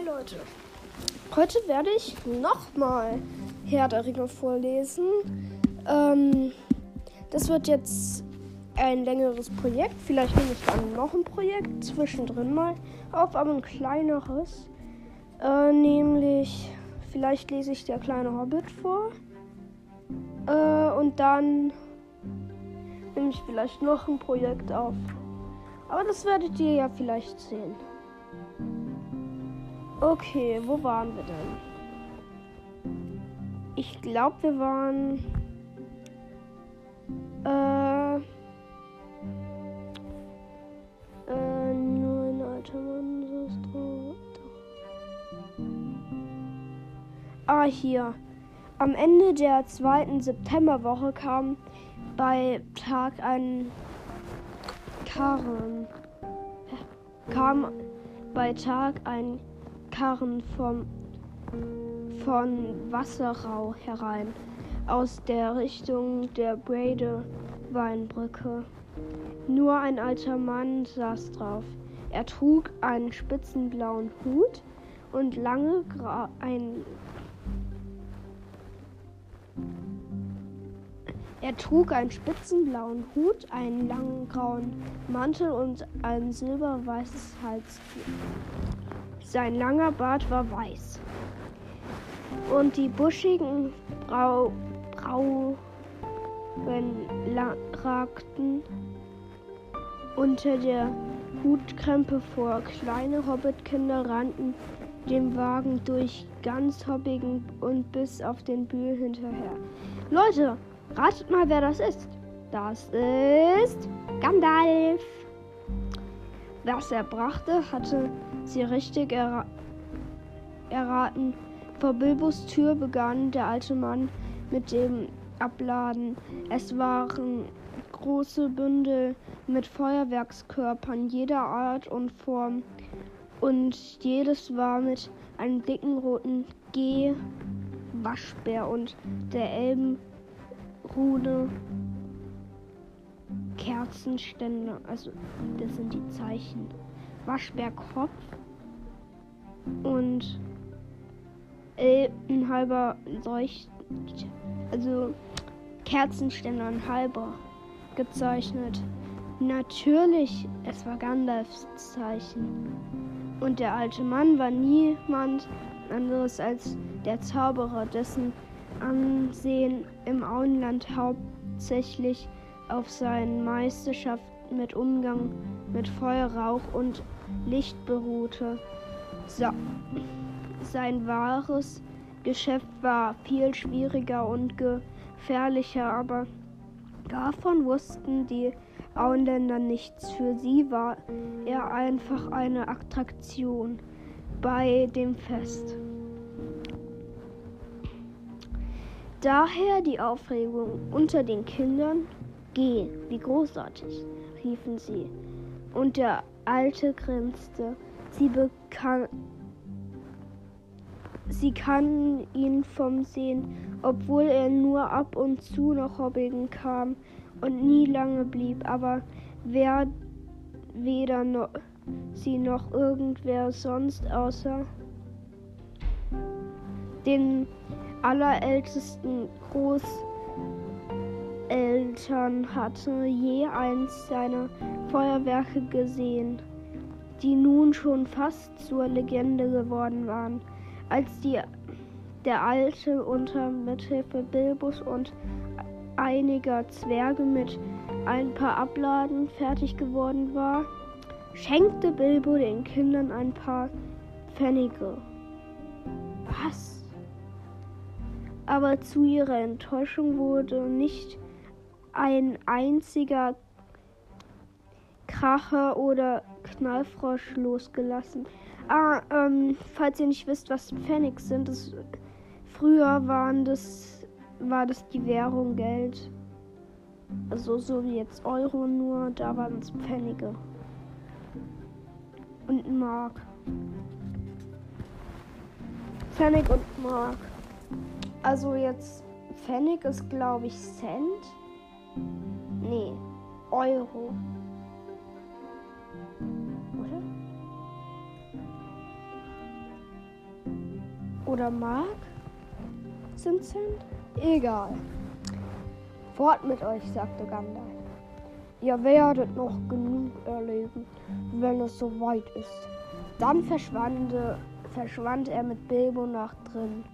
Hi Leute. Heute werde ich nochmal Herr der Ringe vorlesen. Ähm, das wird jetzt ein längeres Projekt. Vielleicht nehme ich dann noch ein Projekt zwischendrin mal auf, aber ein kleineres. Äh, nämlich, vielleicht lese ich der kleine Hobbit vor. Äh, und dann nehme ich vielleicht noch ein Projekt auf. Aber das werdet ihr ja vielleicht sehen. Okay, wo waren wir denn? Ich glaube, wir waren. Äh. Äh, nur ein alter Mann, ist doch. Ah, hier. Am Ende der zweiten Septemberwoche kam bei Tag ein Karren. Kam bei Tag ein Karren vom, von Wasserrau herein, aus der Richtung der Brede Weinbrücke. Nur ein alter Mann saß drauf. Er trug einen spitzen blauen Hut und lange Gra ein Er trug einen spitzen blauen Hut, einen langen grauen Mantel und ein silberweißes Halstuch. Sein langer Bart war weiß. Und die buschigen Brau Brauen ragten unter der Hutkrempe vor. Kleine Hobbitkinder rannten dem Wagen durch ganz Hobbigen und bis auf den Bühl hinterher. Leute, ratet mal, wer das ist. Das ist Gandalf. Was er brachte, hatte sie richtig erra erraten. Vor Bilbos Tür begann der alte Mann mit dem Abladen. Es waren große Bündel mit Feuerwerkskörpern jeder Art und Form und jedes war mit einem dicken roten G Waschbär und der Elbenrune Kerzenständer. Also das sind die Zeichen. Waschbärkopf und ein halber Leucht, also Kerzenständer ein halber gezeichnet. Natürlich, es war Gandalfs Zeichen. Und der alte Mann war niemand anderes als der Zauberer, dessen Ansehen im Auenland hauptsächlich auf seinen Meisterschaften mit Umgang mit Feuer, Rauch und Licht beruhte. Sein wahres Geschäft war viel schwieriger und gefährlicher, aber davon wussten die Auenländer nichts. Für sie war er einfach eine Attraktion bei dem Fest. Daher die Aufregung unter den Kindern. Geh, wie großartig, riefen sie. Und der Alte grinste. Sie bekam Sie kannten ihn vom Sehen, obwohl er nur ab und zu nach Hobbingen kam und nie lange blieb. Aber wer weder noch, sie noch irgendwer sonst außer den allerältesten Großeltern hatte je eins seiner Feuerwerke gesehen, die nun schon fast zur Legende geworden waren. Als die, der Alte unter Mithilfe Bilbos und einiger Zwerge mit ein paar Abladen fertig geworden war, schenkte Bilbo den Kindern ein paar Pfennige. Was? Aber zu ihrer Enttäuschung wurde nicht ein einziger Kracher oder Knallfrosch losgelassen. Ah, ähm, falls ihr nicht wisst, was Pfennig sind, das, früher waren das, war das die Währung Geld. Also so wie jetzt Euro, nur da waren es Pfennige. Und Mark. Pfennig und Mark. Also jetzt Pfennig ist glaube ich Cent. Nee, Euro. oder Mark sind sind? Egal. Fort mit euch, sagte Gandalf. Ihr werdet noch genug erleben, wenn es soweit ist. Dann verschwand, verschwand er mit Bilbo nach drin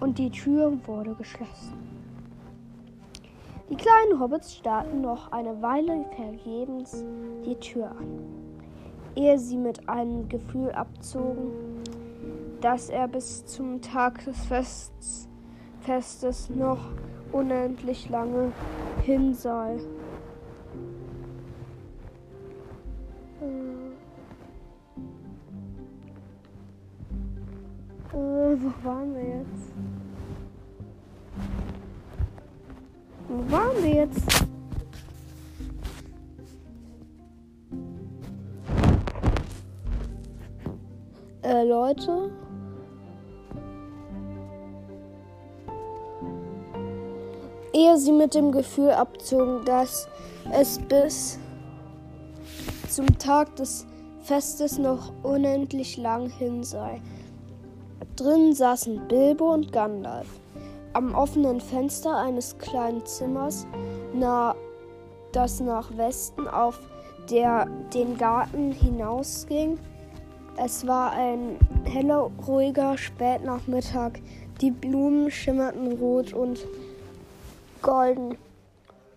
und die Tür wurde geschlossen. Die kleinen Hobbits starrten noch eine Weile vergebens die Tür an, ehe sie mit einem Gefühl abzogen, dass er bis zum Tag des Fests, Festes noch unendlich lange hin sei. Äh, wo waren wir jetzt? Wo waren wir jetzt? Äh, Leute. Ehe sie mit dem Gefühl abzogen, dass es bis zum Tag des Festes noch unendlich lang hin sei. Drin saßen Bilbo und Gandalf. Am offenen Fenster eines kleinen Zimmers, nah, das nach Westen auf der den Garten hinausging. Es war ein heller, ruhiger Spätnachmittag. Die Blumen schimmerten rot und golden.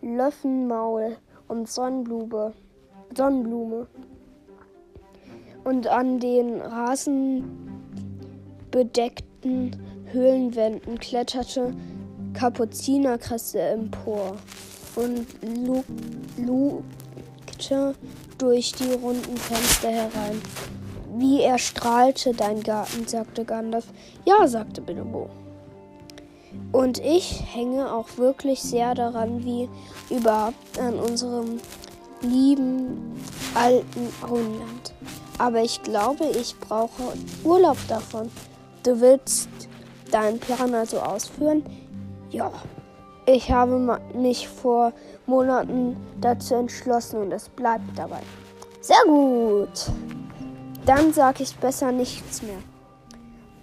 Löffenmaul und Sonnenblume. Sonnenblume. Und an den rasenbedeckten Höhlenwänden kletterte Kapuzinerkresse empor und lugte durch die runden Fenster herein. Wie er strahlte, dein Garten, sagte Gandalf. Ja, sagte Bilbo. Und ich hänge auch wirklich sehr daran, wie überhaupt an unserem lieben alten Auenland. Aber ich glaube, ich brauche Urlaub davon. Du willst deinen Plan also ausführen? Ja, ich habe mich vor Monaten dazu entschlossen und es bleibt dabei. Sehr gut. Dann sage ich besser nichts mehr.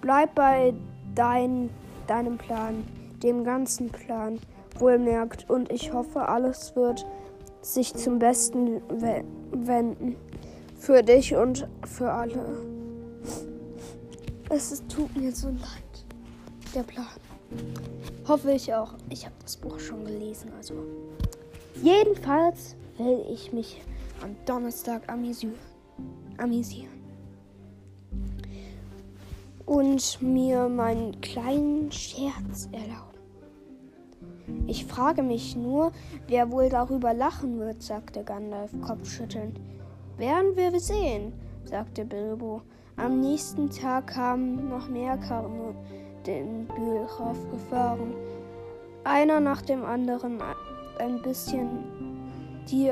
Bleib bei dein, deinem Plan, dem ganzen Plan, wohlmerkt, und ich hoffe, alles wird sich zum Besten wenden. Für dich und für alle. Es tut mir so leid der Plan. Hoffe ich auch. Ich habe das Buch schon gelesen, also. Jedenfalls will ich mich am Donnerstag amüsieren. amüsieren. Und mir meinen kleinen Scherz erlauben. Ich frage mich nur, wer wohl darüber lachen wird, sagte Gandalf kopfschüttelnd. Werden wir sehen, sagte Bilbo. Am nächsten Tag kamen noch mehr Karten den Bühlhof gefahren. Einer nach dem anderen ein bisschen, die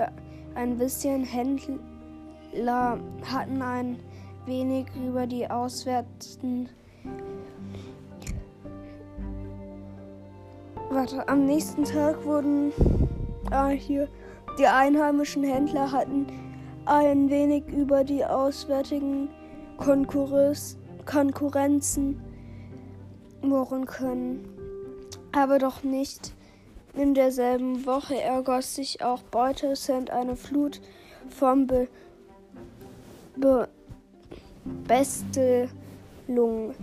ein bisschen Händler hatten ein wenig über die auswärtigen Warte, am nächsten Tag wurden ah, hier die einheimischen Händler hatten ein wenig über die auswärtigen Konkurrenz, Konkurrenzen murren können. Aber doch nicht in derselben Woche ergoss sich auch Beutelsend eine Flut von Be Be Bestelung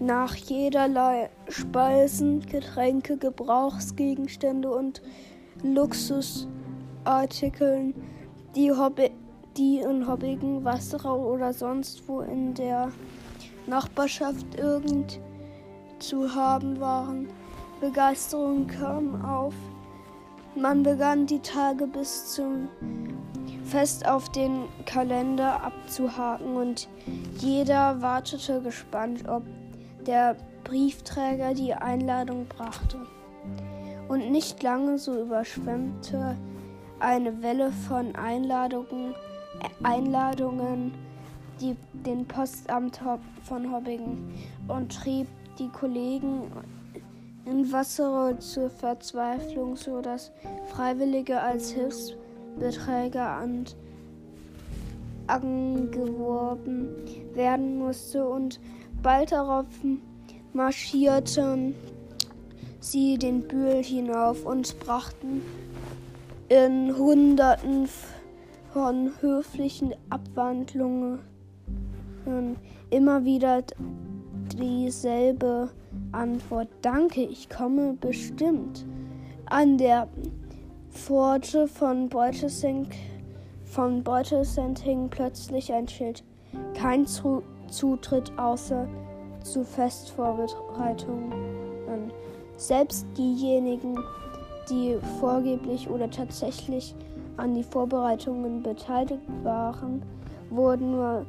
nach jederlei Speisen, Getränke, Gebrauchsgegenstände und Luxusartikeln, die, Hobby, die in Hobbigen, Wasserau oder sonst wo in der Nachbarschaft irgend zu haben waren. Begeisterung kam auf. Man begann die Tage bis zum Fest auf den Kalender abzuhaken und jeder wartete gespannt, ob der Briefträger die Einladung brachte. Und nicht lange so überschwemmte eine Welle von Einladungen, Einladungen die, den Postamt von Hobbingen und trieb die Kollegen in Wasser zur Verzweiflung, so dass Freiwillige als Hilfsbeträger angeworben werden musste und bald darauf marschierten sie den Bühl hinauf und brachten in Hunderten von höflichen Abwandlungen immer wieder dieselbe Antwort. Danke, ich komme bestimmt. An der Pforte von Beutelsend, von Beutelsend hing plötzlich ein Schild. Kein Zu Zutritt außer zu Festvorbereitungen. Selbst diejenigen, die vorgeblich oder tatsächlich an die Vorbereitungen beteiligt waren, wurden nur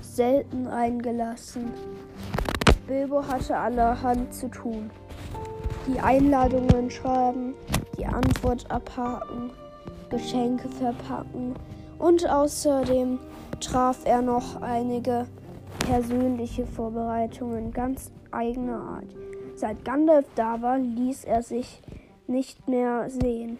selten eingelassen. Bilbo hatte allerhand zu tun. Die Einladungen schreiben, die Antwort abhaken, Geschenke verpacken und außerdem traf er noch einige persönliche Vorbereitungen ganz eigener Art. Seit Gandalf da war, ließ er sich nicht mehr sehen.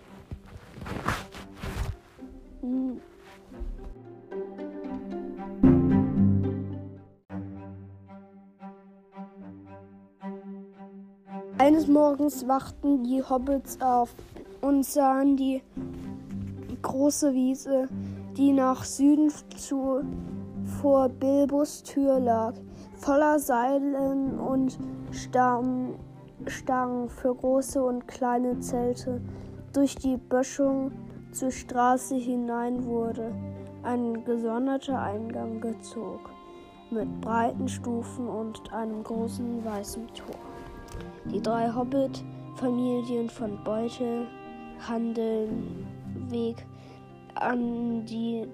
Eines Morgens wachten die Hobbits auf und sahen die große Wiese, die nach Süden zu vor Bilbos Tür lag, voller Seilen und Stangen, Stangen für große und kleine Zelte. Durch die Böschung zur Straße hinein wurde ein gesonderter Eingang gezogen, mit breiten Stufen und einem großen weißen Tor. Die drei Hobbit-Familien von Beutel handeln Weg an, die,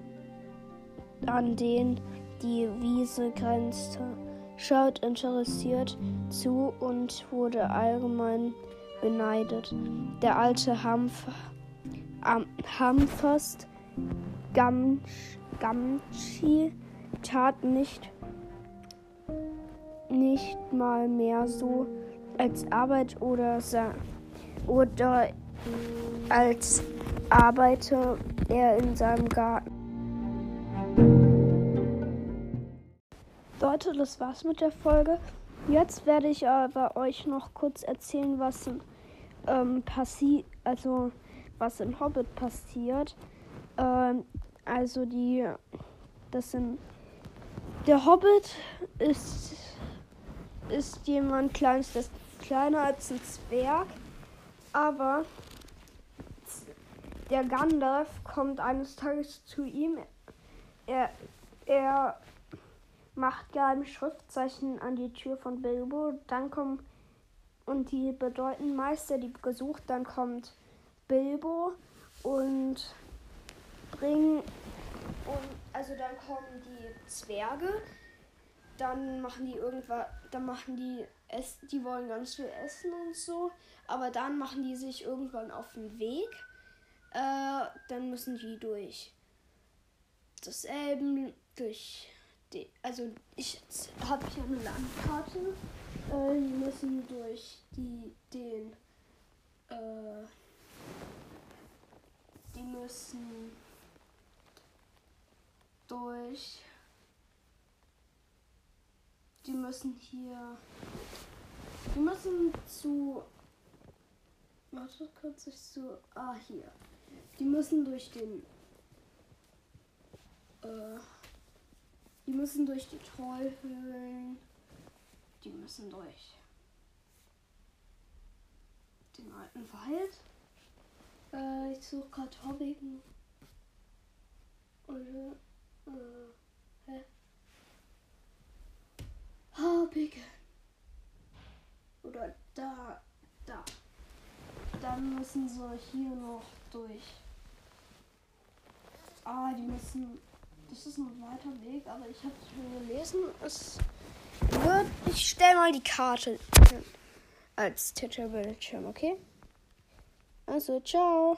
an den die Wiese grenzte, schaut interessiert zu und wurde allgemein beneidet. Der alte Hamf, am, Hamfast Gamsch, Gamschi tat nicht, nicht mal mehr so, als Arbeit oder, oder als arbeite er in seinem Garten. Leute, das war's mit der Folge. Jetzt werde ich aber euch noch kurz erzählen, was ähm, passiert, also was in Hobbit passiert. Ähm, also die, das sind, der Hobbit ist ist jemand kleines, das kleiner als ein Zwerg, aber der Gandalf kommt eines Tages zu ihm. Er, er macht geheime Schriftzeichen an die Tür von Bilbo. Dann kommen und die bedeuten Meister, die gesucht. Dann kommt Bilbo und bringen und also dann kommen die Zwerge. Dann machen die irgendwas, dann machen die es, die wollen ganz viel essen und so, aber dann machen die sich irgendwann auf den Weg. Äh, dann müssen die durch das Elben, durch die, also ich habe hier eine Landkarte. Äh, die müssen durch die den äh, die müssen durch müssen hier die müssen zu warte kurz ich zu ah hier die müssen durch den äh, die müssen durch die Trollhöhlen. Die müssen durch den alten Wald. Äh, ich suche gerade Hobbigen. Oder. Äh, hä? Hobbigen. Oder da. Da. Dann müssen sie hier noch durch. Ah, die müssen das ist ein weiter Weg, aber ich habe schon gelesen. Es wird. Ich stelle mal die Karte als Titerbildschirm, okay? Also, ciao.